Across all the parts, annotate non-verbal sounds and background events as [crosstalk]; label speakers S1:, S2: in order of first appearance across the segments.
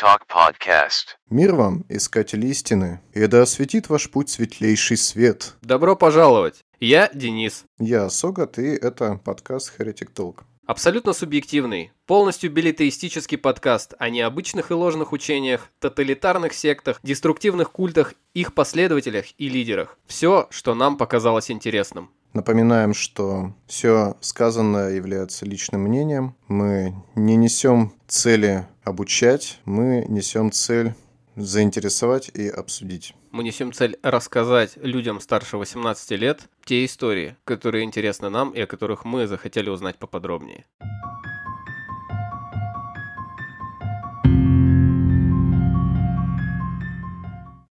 S1: Talk Podcast.
S2: Мир вам, искатель истины, и да осветит ваш путь светлейший свет.
S3: Добро пожаловать! Я Денис.
S2: Я Согат, и это подкаст Heretic Talk.
S3: Абсолютно субъективный, полностью билетеистический подкаст о необычных и ложных учениях, тоталитарных сектах, деструктивных культах, их последователях и лидерах. Все, что нам показалось интересным.
S2: Напоминаем, что все сказанное является личным мнением. Мы не несем цели обучать, мы несем цель заинтересовать и обсудить.
S3: Мы несем цель рассказать людям старше 18 лет те истории, которые интересны нам и о которых мы захотели узнать поподробнее.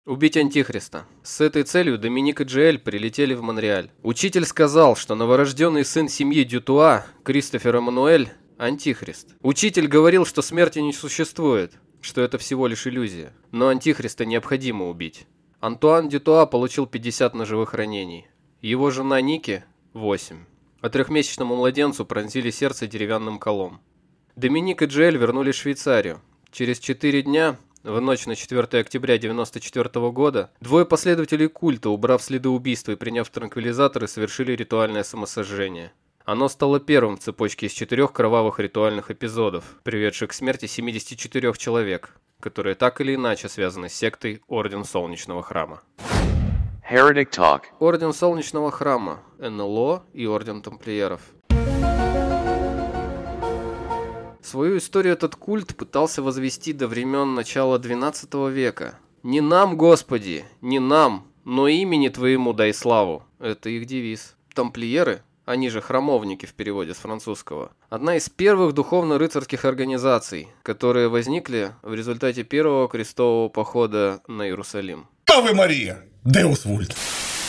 S3: Убить Антихриста. С этой целью Доминик и Джиэль прилетели в Монреаль. Учитель сказал, что новорожденный сын семьи Дютуа, Кристофер Эммануэль, Антихрист. Учитель говорил, что смерти не существует, что это всего лишь иллюзия. Но Антихриста необходимо убить. Антуан Дютуа получил 50 ножевых ранений. Его жена Ники – 8. А трехмесячному младенцу пронзили сердце деревянным колом. Доминик и Джиэль вернулись в Швейцарию. Через 4 дня в ночь на 4 октября 1994 года двое последователей культа, убрав следы убийства и приняв транквилизаторы, совершили ритуальное самосожжение. Оно стало первым в цепочке из четырех кровавых ритуальных эпизодов, приведших к смерти 74 человек, которые так или иначе связаны с сектой Орден Солнечного Храма.
S1: Heretic Talk.
S3: Орден Солнечного Храма, НЛО и Орден Тамплиеров – Свою историю этот культ пытался возвести до времен начала XII века. «Не нам, Господи, не нам, но имени Твоему дай славу» – это их девиз. Тамплиеры, они же храмовники в переводе с французского, одна из первых духовно-рыцарских организаций, которые возникли в результате первого крестового похода на Иерусалим.
S4: Аве Мария! Деус Вульт!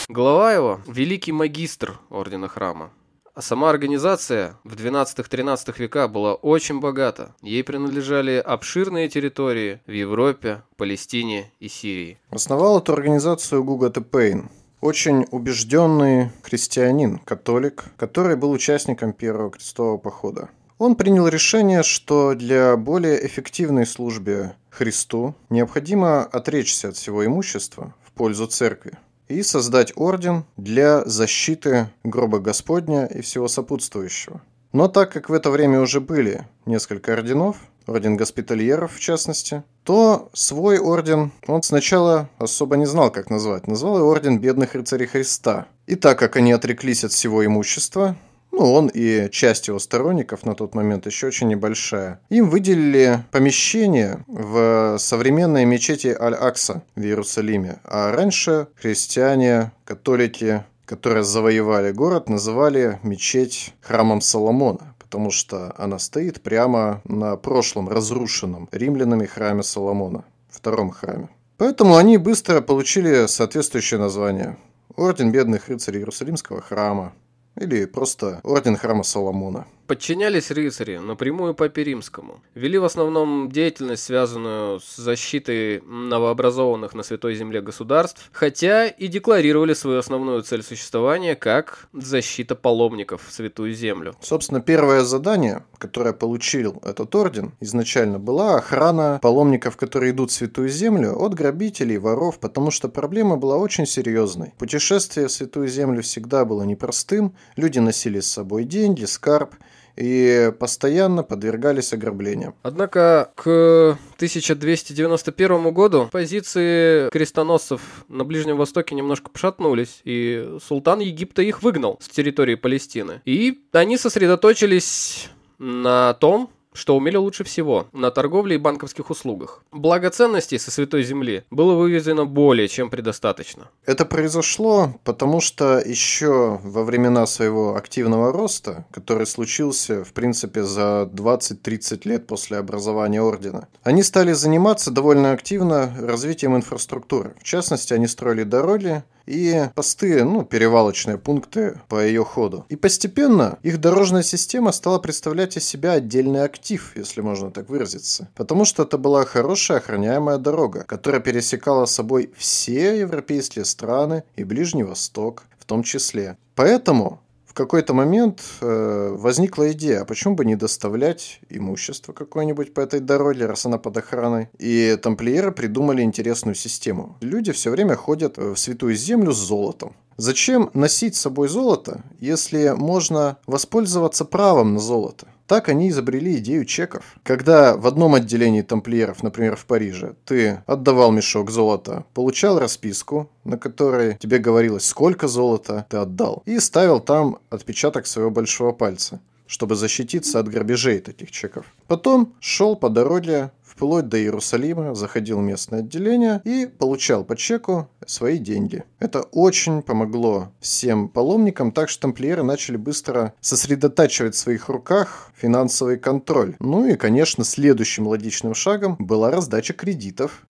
S3: Глава его – великий магистр Ордена Храма. А сама организация в 12-13 веках была очень богата. Ей принадлежали обширные территории в Европе, Палестине и Сирии.
S2: Основал эту организацию Гуга Тепейн, очень убежденный христианин, католик, который был участником первого крестового похода. Он принял решение, что для более эффективной службы Христу необходимо отречься от всего имущества в пользу церкви и создать орден для защиты гроба Господня и всего сопутствующего. Но так как в это время уже были несколько орденов, орден госпитальеров в частности, то свой орден он сначала особо не знал, как назвать. Назвал его орден бедных рыцарей Христа. И так как они отреклись от всего имущества, ну, он и часть его сторонников на тот момент еще очень небольшая, им выделили помещение в современной мечети Аль-Акса в Иерусалиме. А раньше христиане, католики, которые завоевали город, называли мечеть храмом Соломона потому что она стоит прямо на прошлом разрушенном римлянами храме Соломона, втором храме. Поэтому они быстро получили соответствующее название. Орден бедных рыцарей Иерусалимского храма, или просто Орден Храма Соломона.
S3: Подчинялись рыцари напрямую Папе Римскому. Вели в основном деятельность, связанную с защитой новообразованных на Святой Земле государств, хотя и декларировали свою основную цель существования как защита паломников в Святую Землю.
S2: Собственно, первое задание, которое получил этот орден, изначально была охрана паломников, которые идут в Святую Землю, от грабителей, воров, потому что проблема была очень серьезной. Путешествие в Святую Землю всегда было непростым, люди носили с собой деньги, скарб, и постоянно подвергались ограблениям.
S3: Однако к 1291 году позиции крестоносцев на Ближнем Востоке немножко пошатнулись, и султан Египта их выгнал с территории Палестины. И они сосредоточились на том, что умели лучше всего – на торговле и банковских услугах. Благо ценностей со Святой Земли было вывезено более чем предостаточно.
S2: Это произошло потому, что еще во времена своего активного роста, который случился, в принципе, за 20-30 лет после образования Ордена, они стали заниматься довольно активно развитием инфраструктуры. В частности, они строили дороги, и посты, ну, перевалочные пункты по ее ходу. И постепенно их дорожная система стала представлять из себя отдельный актив, если можно так выразиться. Потому что это была хорошая охраняемая дорога, которая пересекала собой все европейские страны и Ближний Восток в том числе. Поэтому в какой-то момент э, возникла идея, а почему бы не доставлять имущество какое-нибудь по этой дороге, раз она под охраной. И тамплиеры придумали интересную систему. Люди все время ходят в святую землю с золотом. Зачем носить с собой золото, если можно воспользоваться правом на золото? Так они изобрели идею чеков. Когда в одном отделении тамплиеров, например, в Париже, ты отдавал мешок золота, получал расписку, на которой тебе говорилось, сколько золота ты отдал, и ставил там отпечаток своего большого пальца чтобы защититься от грабежей таких чеков. Потом шел по дороге вплоть до Иерусалима, заходил в местное отделение и получал по чеку свои деньги. Это очень помогло всем паломникам, так что тамплиеры начали быстро сосредотачивать в своих руках финансовый контроль. Ну и, конечно, следующим логичным шагом была раздача кредитов.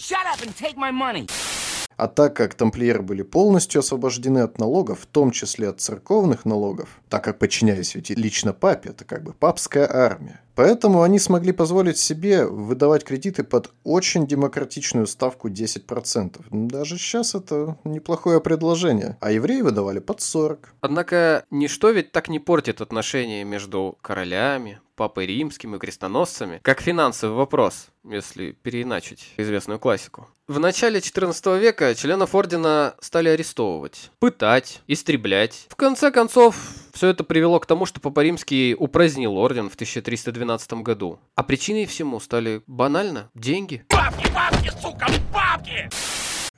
S2: А так как тамплиеры были полностью освобождены от налогов, в том числе от церковных налогов, так как подчиняясь ведь лично папе, это как бы папская армия, Поэтому они смогли позволить себе выдавать кредиты под очень демократичную ставку 10%. Даже сейчас это неплохое предложение. А евреи выдавали под 40%.
S3: Однако ничто ведь так не портит отношения между королями, папой римским и крестоносцами, как финансовый вопрос, если переиначить известную классику. В начале XIV века членов ордена стали арестовывать, пытать, истреблять. В конце концов, все это привело к тому, что Папа Римский упразднил орден в 1312 году. А причиной всему стали банально деньги. Бабки, бабки, сука,
S2: бабки!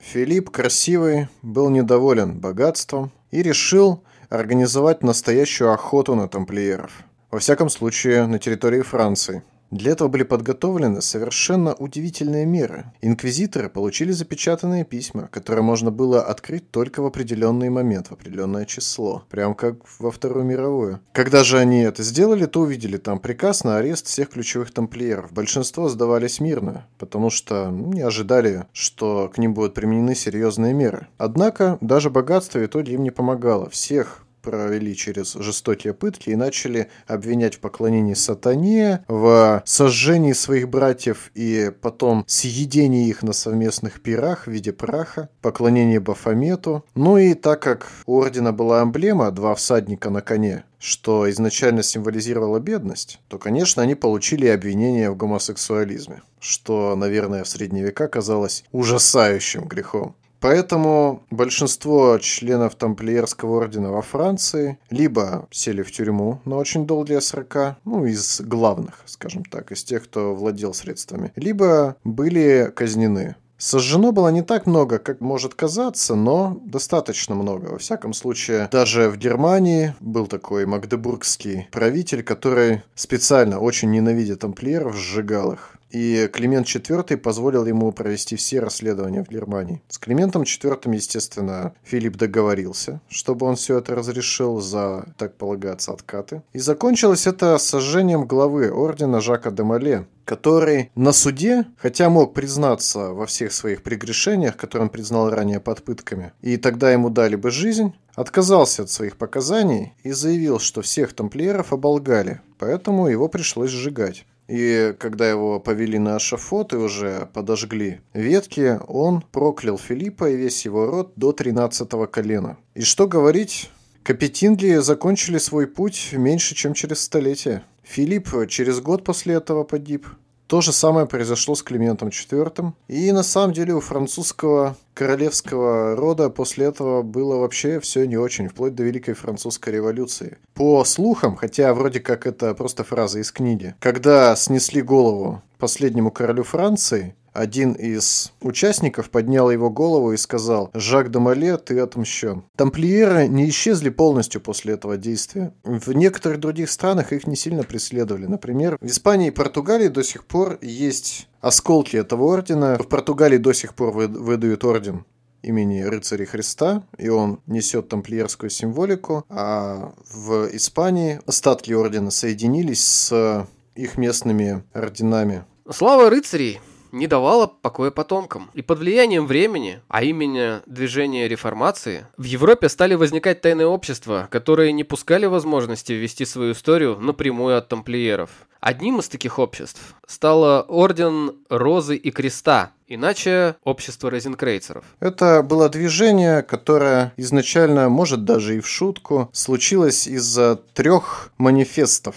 S2: Филипп Красивый был недоволен богатством и решил организовать настоящую охоту на тамплиеров. Во всяком случае, на территории Франции – для этого были подготовлены совершенно удивительные меры. Инквизиторы получили запечатанные письма, которые можно было открыть только в определенный момент, в определенное число. Прям как во Вторую мировую. Когда же они это сделали, то увидели там приказ на арест всех ключевых тамплиеров. Большинство сдавались мирно, потому что ну, не ожидали, что к ним будут применены серьезные меры. Однако даже богатство и то им не помогало. Всех провели через жестокие пытки и начали обвинять в поклонении сатане, в сожжении своих братьев и потом съедении их на совместных пирах в виде праха, поклонении Бафомету. Ну и так как у ордена была эмблема «два всадника на коне», что изначально символизировало бедность, то, конечно, они получили обвинение в гомосексуализме, что, наверное, в средние века казалось ужасающим грехом. Поэтому большинство членов тамплиерского ордена во Франции либо сели в тюрьму на очень долгие срока, ну, из главных, скажем так, из тех, кто владел средствами, либо были казнены. Сожжено было не так много, как может казаться, но достаточно много. Во всяком случае, даже в Германии был такой магдебургский правитель, который специально очень ненавидя тамплиеров, сжигал их и Климент IV позволил ему провести все расследования в Германии. С Климентом IV, естественно, Филипп договорился, чтобы он все это разрешил за, так полагается, откаты. И закончилось это сожжением главы ордена Жака де Мале, который на суде, хотя мог признаться во всех своих прегрешениях, которые он признал ранее под пытками, и тогда ему дали бы жизнь, отказался от своих показаний и заявил, что всех тамплиеров оболгали, поэтому его пришлось сжигать. И когда его повели на шафот и уже подожгли ветки, он проклял Филиппа и весь его род до 13 колена. И что говорить, Капетингли закончили свой путь меньше, чем через столетие. Филипп через год после этого погиб, то же самое произошло с Климентом IV. И на самом деле у французского королевского рода после этого было вообще все не очень, вплоть до Великой Французской революции. По слухам, хотя вроде как это просто фраза из книги, когда снесли голову последнему королю Франции, один из участников поднял его голову и сказал «Жак де Мале, ты отмщен». Тамплиеры не исчезли полностью после этого действия. В некоторых других странах их не сильно преследовали. Например, в Испании и Португалии до сих пор есть осколки этого ордена. В Португалии до сих пор выдают орден имени рыцаря Христа, и он несет тамплиерскую символику, а в Испании остатки ордена соединились с их местными орденами.
S3: Слава рыцарей! Не давало покоя потомкам. И под влиянием времени, а именно движения реформации, в Европе стали возникать тайные общества, которые не пускали возможности ввести свою историю напрямую от тамплиеров. Одним из таких обществ стало Орден Розы и Креста, иначе Общество Розенкрейцеров.
S2: Это было движение, которое изначально, может даже и в шутку, случилось из-за трех манифестов.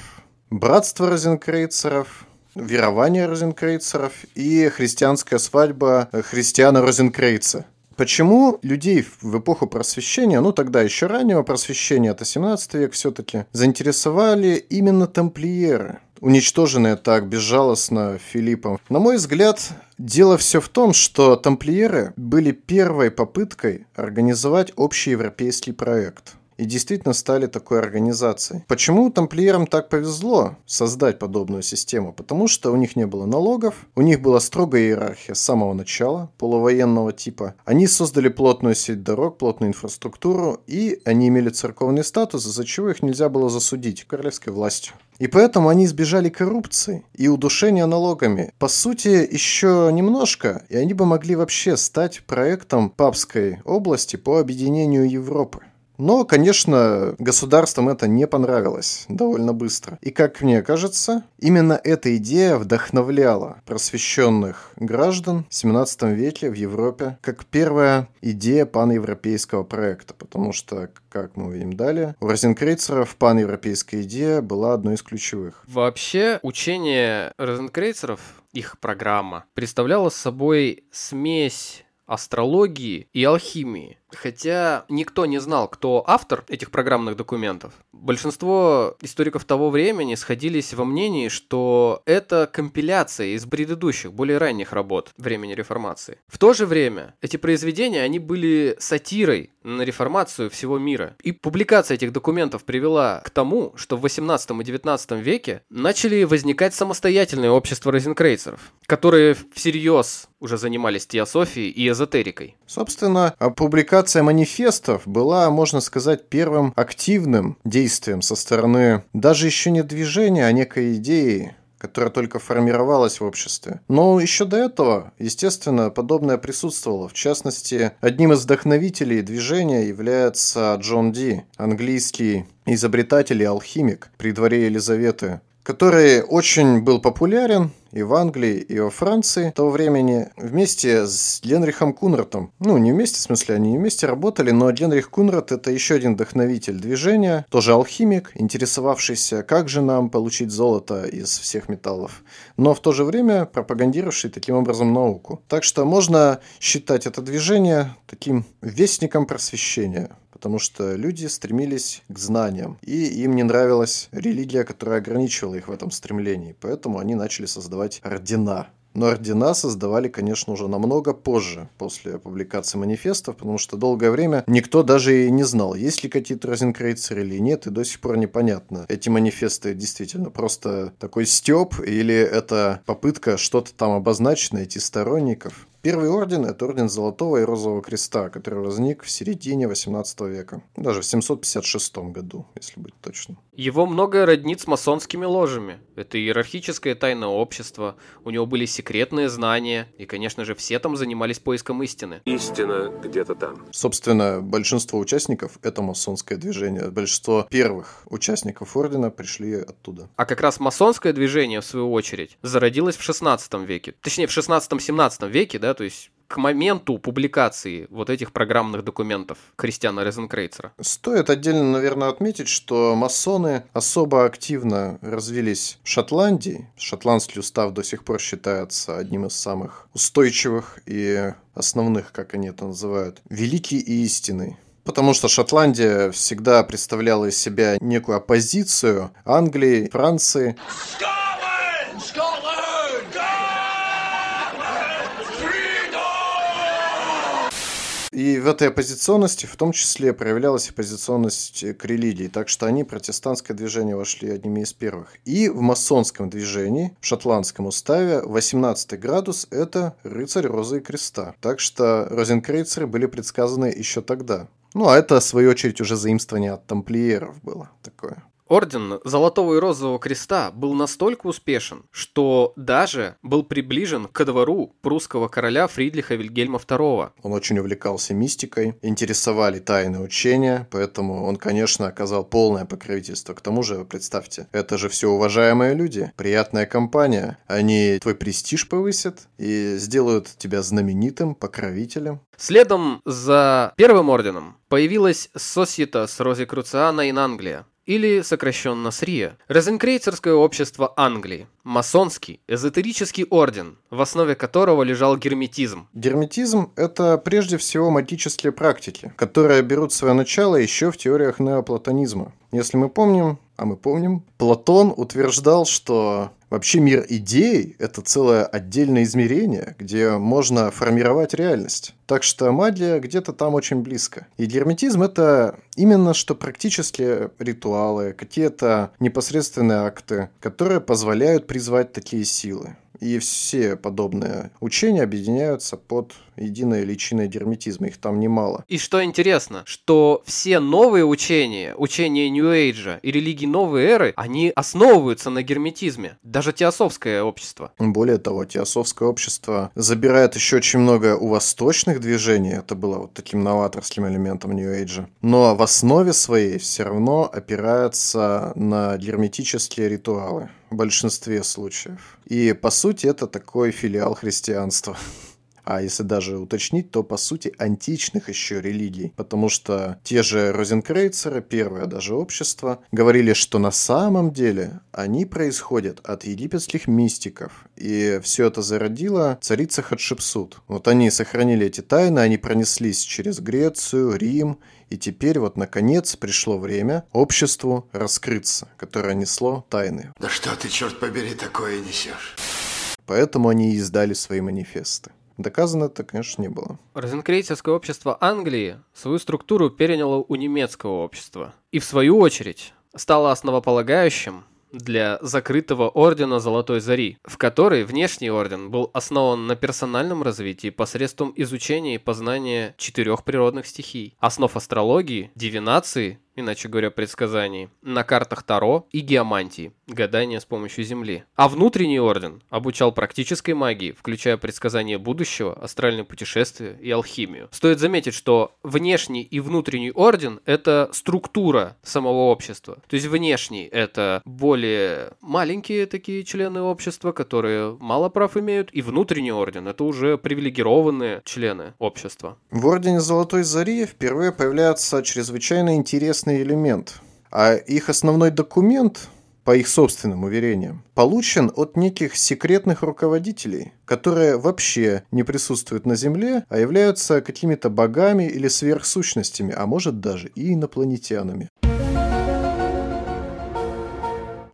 S2: Братство Розенкрейцеров, верование Розенкрейцеров и христианская свадьба христиана Розенкрейца. Почему людей в эпоху просвещения, ну тогда еще раннего просвещения, это 17 век все-таки, заинтересовали именно тамплиеры? уничтоженные так безжалостно Филиппом. На мой взгляд, дело все в том, что тамплиеры были первой попыткой организовать общий европейский проект и действительно стали такой организацией. Почему тамплиерам так повезло создать подобную систему? Потому что у них не было налогов, у них была строгая иерархия с самого начала, полувоенного типа. Они создали плотную сеть дорог, плотную инфраструктуру, и они имели церковный статус, из-за чего их нельзя было засудить королевской властью. И поэтому они избежали коррупции и удушения налогами. По сути, еще немножко, и они бы могли вообще стать проектом папской области по объединению Европы. Но, конечно, государствам это не понравилось довольно быстро. И, как мне кажется, именно эта идея вдохновляла просвещенных граждан в 17 веке в Европе как первая идея паневропейского проекта. Потому что, как мы увидим далее, у розенкрейцеров паневропейская идея была одной из ключевых.
S3: Вообще, учение розенкрейцеров, их программа, представляла собой смесь астрологии и алхимии. Хотя никто не знал, кто автор этих программных документов. Большинство историков того времени сходились во мнении, что это компиляция из предыдущих, более ранних работ времени реформации. В то же время эти произведения, они были сатирой на реформацию всего мира. И публикация этих документов привела к тому, что в 18 и 19 веке начали возникать самостоятельные общества розенкрейцеров, которые всерьез уже занимались теософией и эзотерикой.
S2: Собственно, публикация манифестов была, можно сказать, первым активным действием со стороны даже еще не движения, а некой идеи, которая только формировалась в обществе. Но еще до этого, естественно, подобное присутствовало. В частности, одним из вдохновителей движения является Джон Ди, английский изобретатель и алхимик при дворе Елизаветы, который очень был популярен и в Англии, и во Франции того времени вместе с Генрихом Кунратом. Ну, не вместе, в смысле, они не вместе работали, но Генрих Кунрат – это еще один вдохновитель движения, тоже алхимик, интересовавшийся, как же нам получить золото из всех металлов, но в то же время пропагандировавший таким образом науку. Так что можно считать это движение таким вестником просвещения потому что люди стремились к знаниям, и им не нравилась религия, которая ограничивала их в этом стремлении, поэтому они начали создавать ордена. Но ордена создавали, конечно, уже намного позже, после публикации манифестов, потому что долгое время никто даже и не знал, есть ли какие-то розенкрейцеры или нет, и до сих пор непонятно. Эти манифесты действительно просто такой стёб, или это попытка что-то там обозначить, найти сторонников. Первый орден – это орден Золотого и Розового Креста, который возник в середине 18 века, даже в 756 году, если быть точным.
S3: Его многое роднит с масонскими ложами. Это иерархическое тайное общество, у него были секретные знания, и, конечно же, все там занимались поиском истины.
S5: Истина где-то там.
S2: Собственно, большинство участников – это масонское движение. Большинство первых участников ордена пришли оттуда.
S3: А как раз масонское движение, в свою очередь, зародилось в 16 веке. Точнее, в 16-17 веке, да, то есть к моменту публикации вот этих программных документов Кристиана Розенкрейцера?
S2: Стоит отдельно, наверное, отметить, что масоны особо активно развились в Шотландии. Шотландский устав до сих пор считается одним из самых устойчивых и основных, как они это называют, великий и истинный потому что Шотландия всегда представляла из себя некую оппозицию Англии, Франции. Scotland! И в этой оппозиционности в том числе проявлялась оппозиционность к религии, так что они, протестантское движение, вошли одними из первых. И в масонском движении, в шотландском уставе, 18 градус – это рыцарь Розы и Креста. Так что розенкрейцеры были предсказаны еще тогда. Ну, а это, в свою очередь, уже заимствование от тамплиеров было такое.
S3: Орден Золотого и Розового Креста был настолько успешен, что даже был приближен ко двору прусского короля Фридлиха Вильгельма II.
S2: Он очень увлекался мистикой, интересовали тайны учения, поэтому он, конечно, оказал полное покровительство. К тому же, представьте, это же все уважаемые люди, приятная компания. Они твой престиж повысят и сделают тебя знаменитым покровителем.
S3: Следом за Первым Орденом появилась Societas Rosicruciana in Anglia, или сокращенно СРИА, Розенкрейцерское общество Англии, масонский, эзотерический орден, в основе которого лежал герметизм.
S2: Герметизм – это прежде всего магические практики, которые берут свое начало еще в теориях неоплатонизма. Если мы помним, а мы помним, Платон утверждал, что вообще мир идей – это целое отдельное измерение, где можно формировать реальность. Так что магия где-то там очень близко. И герметизм – это именно что практически ритуалы, какие-то непосредственные акты, которые позволяют призвать такие силы. И все подобные учения объединяются под единой личиной герметизма. Их там немало.
S3: И что интересно, что все новые учения, учения New Age и религии новой эры, они основываются на герметизме. Даже теософское общество.
S2: Более того, теософское общество забирает еще очень много у восточных движений. Это было вот таким новаторским элементом New Age. Но в основе своей все равно опирается на герметические ритуалы в большинстве случаев. И по сути это такой филиал христианства. А если даже уточнить, то по сути античных еще религий. Потому что те же Розенкрейцеры, первое даже общество, говорили, что на самом деле они происходят от египетских мистиков. И все это зародила царица Хатшепсут. Вот они сохранили эти тайны, они пронеслись через Грецию, Рим, и теперь вот наконец пришло время обществу раскрыться, которое несло тайны.
S5: Да что ты, черт побери, такое несешь?
S2: Поэтому они и издали свои манифесты. Доказано это, конечно, не было.
S3: Розенкрейцерское общество Англии свою структуру переняло у немецкого общества. И в свою очередь стало основополагающим для закрытого ордена Золотой Зари, в который внешний орден был основан на персональном развитии посредством изучения и познания четырех природных стихий, основ астрологии, дивинации, иначе говоря, предсказаний, на картах Таро и геомантии, гадания с помощью Земли. А внутренний орден обучал практической магии, включая предсказания будущего, астральные путешествия и алхимию. Стоит заметить, что внешний и внутренний орден – это структура самого общества. То есть внешний – это более маленькие такие члены общества, которые мало прав имеют, и внутренний орден – это уже привилегированные члены общества.
S2: В Ордене Золотой Зари впервые появляется чрезвычайно интересный элемент. А их основной документ, по их собственным уверениям, получен от неких секретных руководителей, которые вообще не присутствуют на Земле, а являются какими-то богами или сверхсущностями, а может даже и инопланетянами.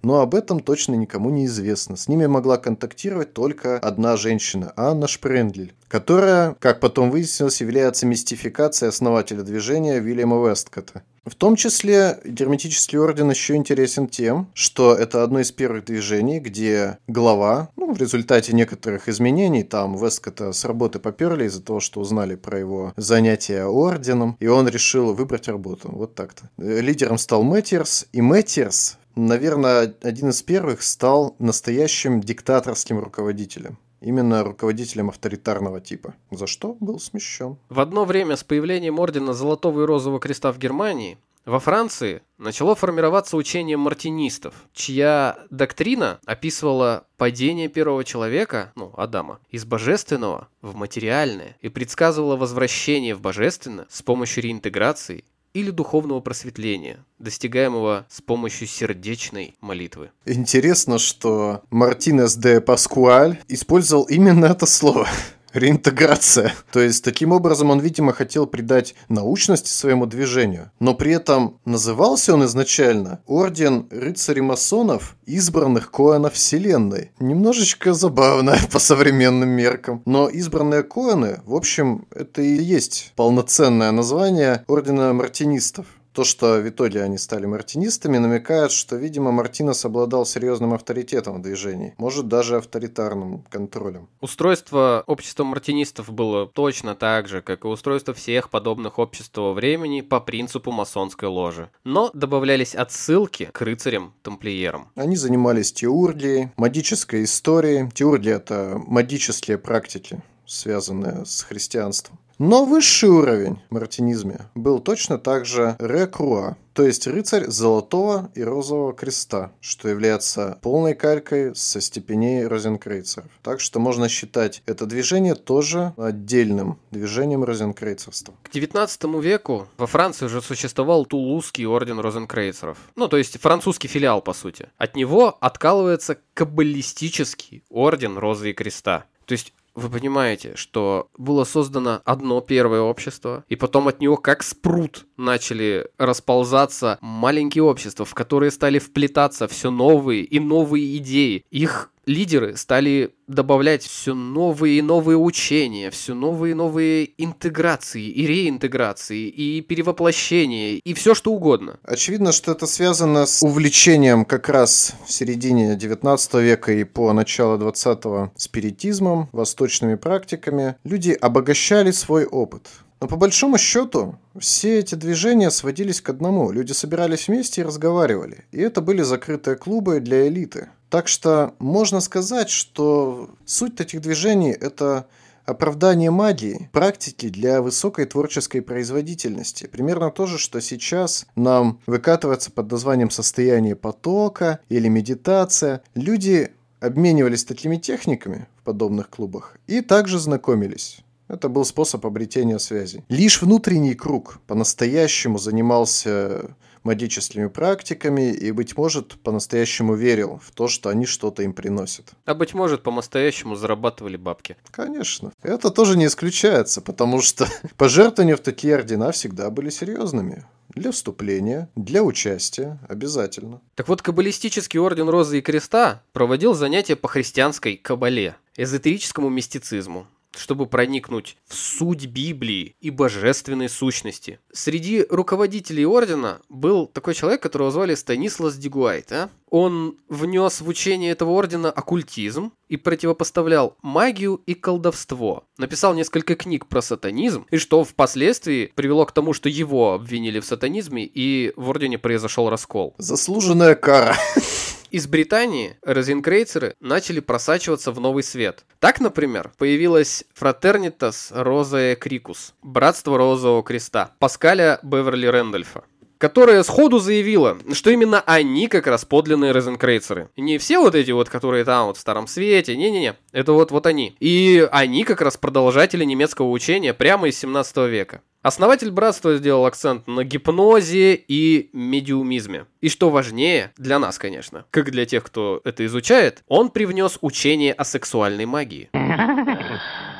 S2: Но об этом точно никому не известно. С ними могла контактировать только одна женщина, Анна Шпрендль, которая, как потом выяснилось, является мистификацией основателя движения Вильяма Весткота. В том числе герметический орден еще интересен тем, что это одно из первых движений, где глава, ну, в результате некоторых изменений, там Весткота с работы поперли из-за того, что узнали про его занятия орденом, и он решил выбрать работу. Вот так-то. Лидером стал Мэттерс, и Мэттерс наверное, один из первых стал настоящим диктаторским руководителем. Именно руководителем авторитарного типа, за что был смещен.
S3: В одно время с появлением ордена Золотого и Розового Креста в Германии во Франции начало формироваться учение мартинистов, чья доктрина описывала падение первого человека, ну, Адама, из божественного в материальное и предсказывала возвращение в божественное с помощью реинтеграции или духовного просветления, достигаемого с помощью сердечной молитвы.
S2: Интересно, что Мартинес де Паскуаль использовал именно это слово реинтеграция. [laughs] То есть, таким образом он, видимо, хотел придать научности своему движению. Но при этом назывался он изначально Орден рыцарей-масонов, избранных Коэнов Вселенной. Немножечко забавно [laughs] по современным меркам. Но избранные Коэны, в общем, это и есть полноценное название Ордена Мартинистов. То, что в итоге они стали мартинистами, намекает, что, видимо, Мартинес обладал серьезным авторитетом в движении, может даже авторитарным контролем.
S3: Устройство общества мартинистов было точно так же, как и устройство всех подобных обществ того времени по принципу масонской ложи. Но добавлялись отсылки к рыцарям-тамплиерам.
S2: Они занимались теургией, магической историей. Теургия – это магические практики, связанные с христианством. Но высший уровень в мартинизме был точно так же рекруа, то есть рыцарь золотого и розового креста, что является полной калькой со степеней розенкрейцеров. Так что можно считать это движение тоже отдельным движением розенкрейцерства.
S3: К 19 веку во Франции уже существовал Тулузский орден розенкрейцеров. Ну, то есть французский филиал, по сути. От него откалывается каббалистический орден Розы и Креста. То есть вы понимаете, что было создано одно первое общество, и потом от него как спрут начали расползаться маленькие общества, в которые стали вплетаться все новые и новые идеи. Их лидеры стали добавлять все новые и новые учения, все новые и новые интеграции и реинтеграции, и перевоплощения, и все что угодно.
S2: Очевидно, что это связано с увлечением как раз в середине 19 века и по началу 20-го спиритизмом, восточными практиками. Люди обогащали свой опыт. Но по большому счету все эти движения сводились к одному. Люди собирались вместе и разговаривали. И это были закрытые клубы для элиты. Так что можно сказать, что суть этих движений – это оправдание магии, практики для высокой творческой производительности. Примерно то же, что сейчас нам выкатывается под названием состояние потока или медитация. Люди обменивались такими техниками в подобных клубах и также знакомились. Это был способ обретения связи. Лишь внутренний круг по-настоящему занимался магическими практиками и, быть может, по-настоящему верил в то, что они что-то им приносят.
S3: А быть может, по-настоящему зарабатывали бабки.
S2: Конечно. Это тоже не исключается, потому что [laughs] пожертвования в такие ордена всегда были серьезными. Для вступления, для участия, обязательно.
S3: Так вот, каббалистический орден Розы и Креста проводил занятия по христианской кабале, эзотерическому мистицизму, чтобы проникнуть в суть Библии и божественной сущности. Среди руководителей ордена был такой человек, которого звали Станислас Дигуайт. А? Он внес в учение этого ордена оккультизм и противопоставлял магию и колдовство. Написал несколько книг про сатанизм, и что впоследствии привело к тому, что его обвинили в сатанизме, и в ордене произошел раскол.
S2: Заслуженная кара. [laughs]
S3: Из Британии розенкрейцеры начали просачиваться в новый свет. Так, например, появилась Fraternitas Rosae Крикус, Братство Розового Креста, Паскаля Беверли Рэндольфа которая сходу заявила, что именно они как раз подлинные розенкрейцеры. Не все вот эти вот, которые там вот в Старом Свете, не-не-не, это вот, вот они. И они как раз продолжатели немецкого учения прямо из 17 века. Основатель братства сделал акцент на гипнозе и медиумизме. И что важнее, для нас, конечно, как для тех, кто это изучает, он привнес учение о сексуальной магии [laughs]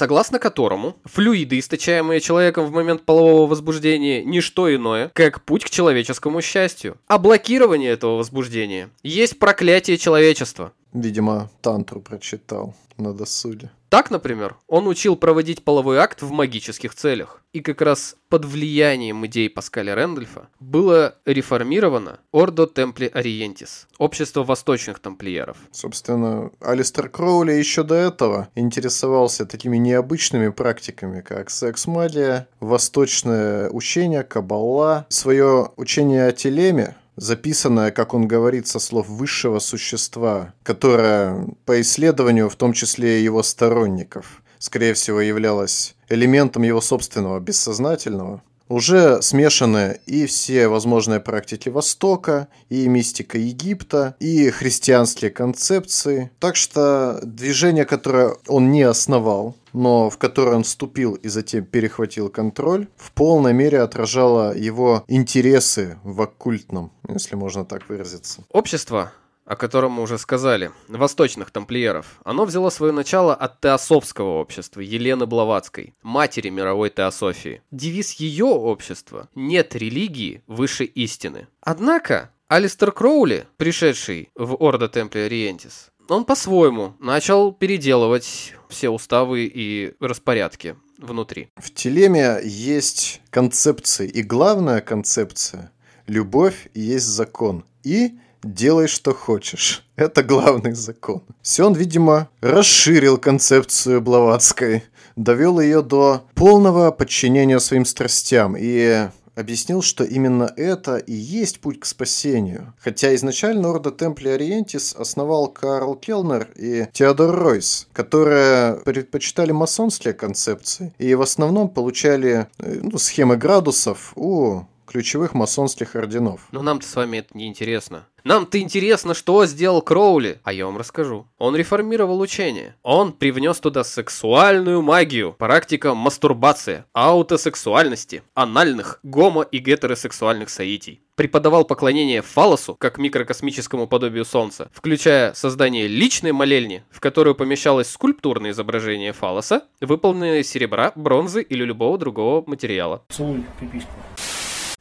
S3: согласно которому флюиды, источаемые человеком в момент полового возбуждения, не что иное, как путь к человеческому счастью. А блокирование этого возбуждения есть проклятие человечества.
S2: Видимо, тантру прочитал на досуге.
S3: Так, например, он учил проводить половой акт в магических целях. И как раз под влиянием идей Паскаля Рэндольфа было реформировано Ордо Темпли Ориентис, общество восточных тамплиеров.
S2: Собственно, Алистер Кроули еще до этого интересовался такими необычными практиками, как секс-магия, восточное учение, каббала. Свое учение о телеме записанное, как он говорит, со слов высшего существа, которое, по исследованию, в том числе его сторонников, скорее всего, являлось элементом его собственного бессознательного, уже смешаны и все возможные практики Востока, и мистика Египта, и христианские концепции. Так что движение, которое он не основал, но в которое он вступил и затем перехватил контроль, в полной мере отражало его интересы в оккультном, если можно так выразиться.
S3: Общество о котором мы уже сказали, восточных тамплиеров, оно взяло свое начало от теософского общества Елены Блаватской, матери мировой теософии. Девиз ее общества «Нет религии выше истины». Однако, Алистер Кроули, пришедший в Ордо Темпли Ориентис, он по-своему начал переделывать все уставы и распорядки внутри.
S2: В телеме есть концепции, и главная концепция – любовь есть закон. И делай, что хочешь. [laughs] Это главный закон. Сион, видимо, расширил концепцию Блаватской, довел ее до полного подчинения своим страстям и объяснил, что именно это и есть путь к спасению. Хотя изначально Орда Темпли Ориентис основал Карл Келнер и Теодор Ройс, которые предпочитали масонские концепции и в основном получали э, ну, схемы градусов у ключевых масонских орденов.
S3: Но нам-то с вами это не интересно. Нам-то интересно, что сделал Кроули, а я вам расскажу. Он реформировал учение. Он привнес туда сексуальную магию, практика мастурбации, аутосексуальности, анальных, гомо- и гетеросексуальных соитий. Преподавал поклонение фалосу, как микрокосмическому подобию Солнца, включая создание личной молельни, в которую помещалось скульптурное изображение фалоса, выполненное из серебра, бронзы или любого другого материала.
S6: Целуй пипиську.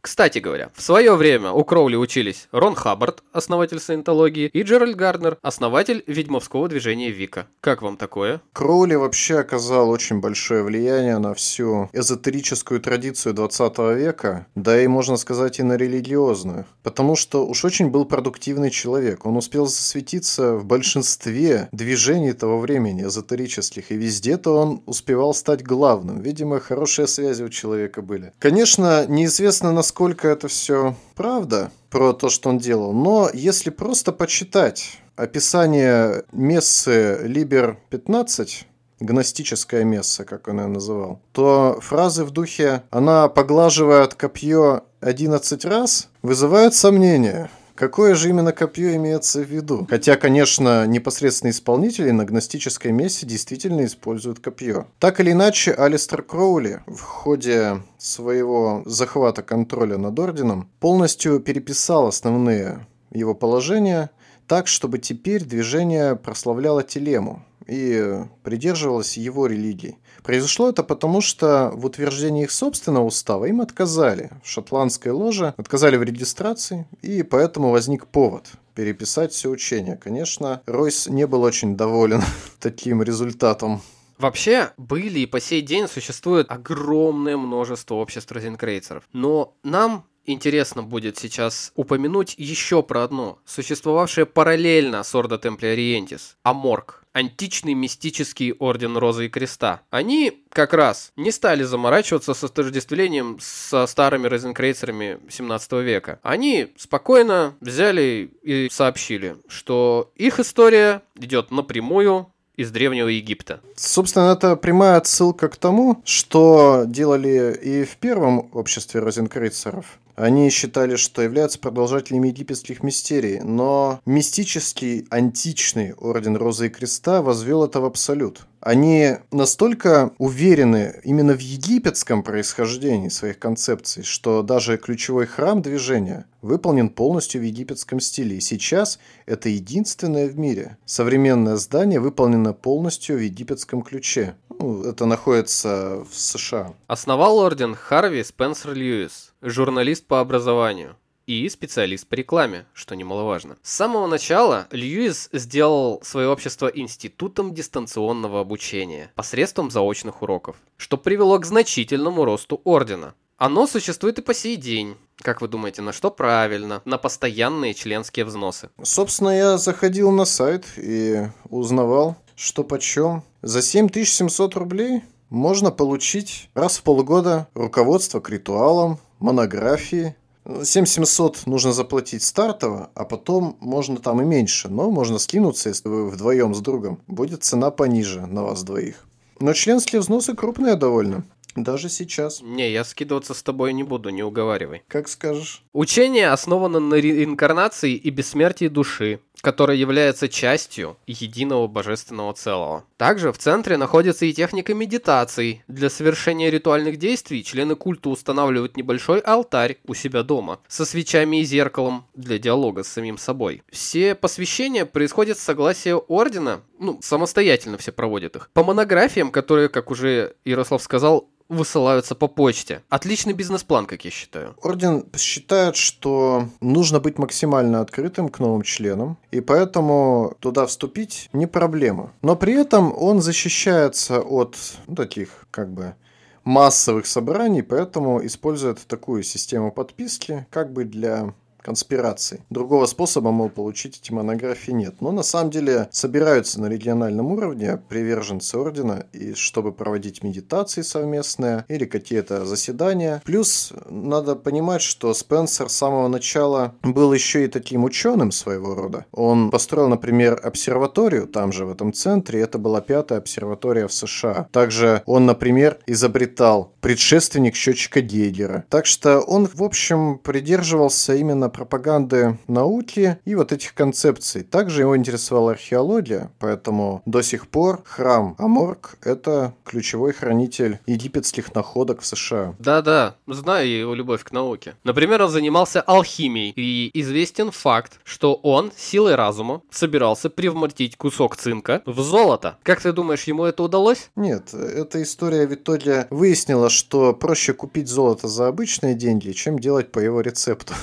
S3: Кстати говоря, в свое время у Кроули учились Рон Хаббард, основатель саентологии, и Джеральд Гарднер, основатель ведьмовского движения Вика. Как вам такое?
S2: Кроули вообще оказал очень большое влияние на всю эзотерическую традицию 20 века, да и, можно сказать, и на религиозную. Потому что уж очень был продуктивный человек. Он успел засветиться в большинстве движений того времени, эзотерических, и везде-то он успевал стать главным. Видимо, хорошие связи у человека были. Конечно, неизвестно, насколько это все правда про то, что он делал, но если просто почитать описание мессы Либер 15, гностическая месса, как он ее называл, то фразы в духе «она поглаживает копье 11 раз» вызывают сомнения. Какое же именно копье имеется в виду? Хотя, конечно, непосредственные исполнители на гностической мессе действительно используют копье. Так или иначе, Алистер Кроули в ходе своего захвата контроля над Орденом полностью переписал основные его положения так, чтобы теперь движение прославляло Телему и придерживалось его религии. Произошло это потому, что в утверждении их собственного устава им отказали. В шотландской ложе отказали в регистрации, и поэтому возник повод переписать все учение. Конечно, Ройс не был очень доволен [laughs] таким результатом.
S3: Вообще, были и по сей день существует огромное множество обществ розенкрейцеров. Но нам интересно будет сейчас упомянуть еще про одно, существовавшее параллельно с Ордо Темпли Ориентис – Аморг, античный мистический орден Розы и Креста. Они как раз не стали заморачиваться с отождествлением со старыми розенкрейцерами 17 века. Они спокойно взяли и сообщили, что их история идет напрямую из Древнего Египта.
S2: Собственно, это прямая отсылка к тому, что делали и в первом обществе розенкрейцеров. Они считали, что являются продолжателями египетских мистерий, но мистический античный орден Розы и Креста возвел это в абсолют. Они настолько уверены именно в египетском происхождении своих концепций, что даже ключевой храм движения выполнен полностью в египетском стиле. И сейчас это единственное в мире. Современное здание выполнено полностью в египетском ключе. Ну, это находится в США.
S3: Основал орден Харви Спенсер Льюис, журналист по образованию и специалист по рекламе, что немаловажно. С самого начала Льюис сделал свое общество институтом дистанционного обучения посредством заочных уроков, что привело к значительному росту ордена. Оно существует и по сей день. Как вы думаете, на что правильно? На постоянные членские взносы.
S2: Собственно, я заходил на сайт и узнавал, что почем. За 7700 рублей можно получить раз в полгода руководство к ритуалам, монографии. 7700 нужно заплатить стартово, а потом можно там и меньше, но можно скинуться, если вы вдвоем с другом. Будет цена пониже на вас двоих. Но членские взносы крупные довольно. Даже сейчас.
S3: Не, я скидываться с тобой не буду, не уговаривай.
S2: Как скажешь.
S3: Учение основано на реинкарнации и бессмертии души, которая является частью единого божественного целого. Также в центре находится и техника медитаций. Для совершения ритуальных действий члены культа устанавливают небольшой алтарь у себя дома со свечами и зеркалом для диалога с самим собой. Все посвящения происходят с согласия ордена, ну, самостоятельно все проводят их. По монографиям, которые, как уже Ярослав сказал, высылаются по почте. Отличный бизнес-план, как я считаю.
S2: Орден считает, что нужно быть максимально открытым к новым членам, и поэтому туда вступить не проблема. Но при этом он защищается от ну, таких, как бы, массовых собраний, поэтому используют такую систему подписки, как бы для конспирации. Другого способа, мол, получить эти монографии нет. Но на самом деле собираются на региональном уровне приверженцы ордена, и чтобы проводить медитации совместные или какие-то заседания. Плюс надо понимать, что Спенсер с самого начала был еще и таким ученым своего рода. Он построил, например, обсерваторию там же, в этом центре. Это была пятая обсерватория в США. Также он, например, изобретал предшественник счетчика Гейгера. Так что он, в общем, придерживался именно пропаганды науки и вот этих концепций. Также его интересовала археология, поэтому до сих пор храм Аморг – это ключевой хранитель египетских находок в США.
S3: Да-да, знаю его любовь к науке. Например, он занимался алхимией, и известен факт, что он силой разума собирался превратить кусок цинка в золото. Как ты думаешь, ему это удалось?
S2: Нет, эта история в итоге выяснила, что проще купить золото за обычные деньги, чем делать по его рецепту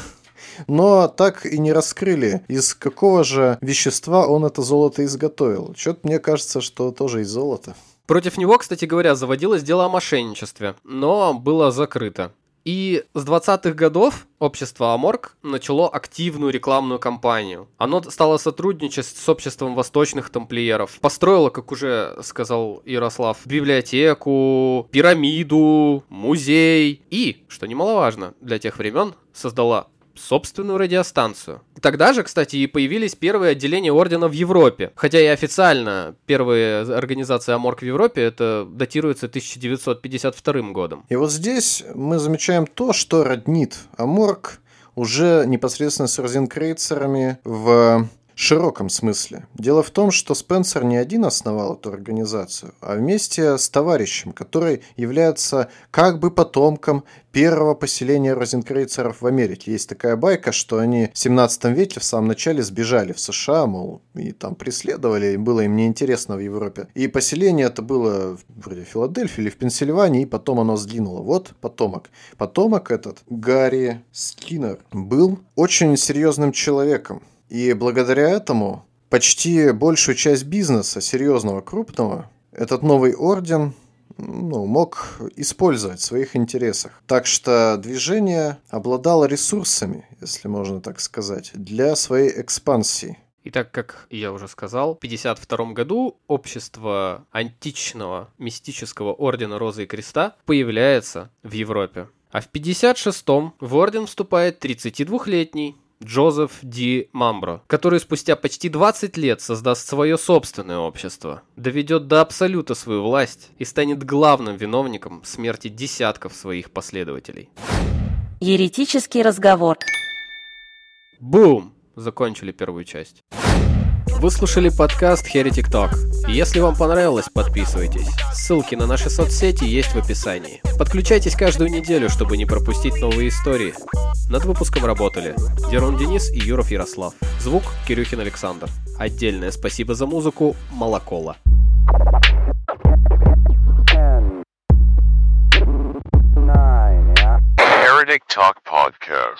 S2: но так и не раскрыли, из какого же вещества он это золото изготовил. Что-то мне кажется, что тоже из золота.
S3: Против него, кстати говоря, заводилось дело о мошенничестве, но было закрыто. И с 20-х годов общество Аморг начало активную рекламную кампанию. Оно стало сотрудничать с обществом восточных тамплиеров. Построило, как уже сказал Ярослав, библиотеку, пирамиду, музей. И, что немаловажно для тех времен, создала собственную радиостанцию. Тогда же, кстати, и появились первые отделения ордена в Европе. Хотя и официально первые организации Аморг в Европе это датируется 1952 годом.
S2: И вот здесь мы замечаем то, что роднит Аморг уже непосредственно с розенкрейцерами в широком смысле. Дело в том, что Спенсер не один основал эту организацию, а вместе с товарищем, который является как бы потомком первого поселения розенкрейцеров в Америке. Есть такая байка, что они в 17 веке в самом начале сбежали в США, мол, и там преследовали, и было им неинтересно в Европе. И поселение это было вроде Филадельфии или в Пенсильвании, и потом оно сдвинуло. Вот потомок. Потомок этот, Гарри Скиннер, был очень серьезным человеком. И благодаря этому почти большую часть бизнеса, серьезного, крупного, этот новый орден ну, мог использовать в своих интересах. Так что движение обладало ресурсами, если можно так сказать, для своей экспансии.
S3: И так как я уже сказал, в 1952 году общество античного мистического ордена Розы и Креста появляется в Европе. А в 1956 в орден вступает 32-летний Джозеф Ди Мамбро, который спустя почти 20 лет создаст свое собственное общество, доведет до абсолюта свою власть и станет главным виновником смерти десятков своих последователей.
S6: Еретический разговор.
S3: Бум! Закончили первую часть. Вы слушали подкаст Heretic Talk. Если вам понравилось, подписывайтесь. Ссылки на наши соцсети есть в описании. Подключайтесь каждую неделю, чтобы не пропустить новые истории. Над выпуском работали Дерон Денис и Юров Ярослав. Звук Кирюхин Александр. Отдельное спасибо за музыку Молокола.
S1: Heretic Talk Podcast.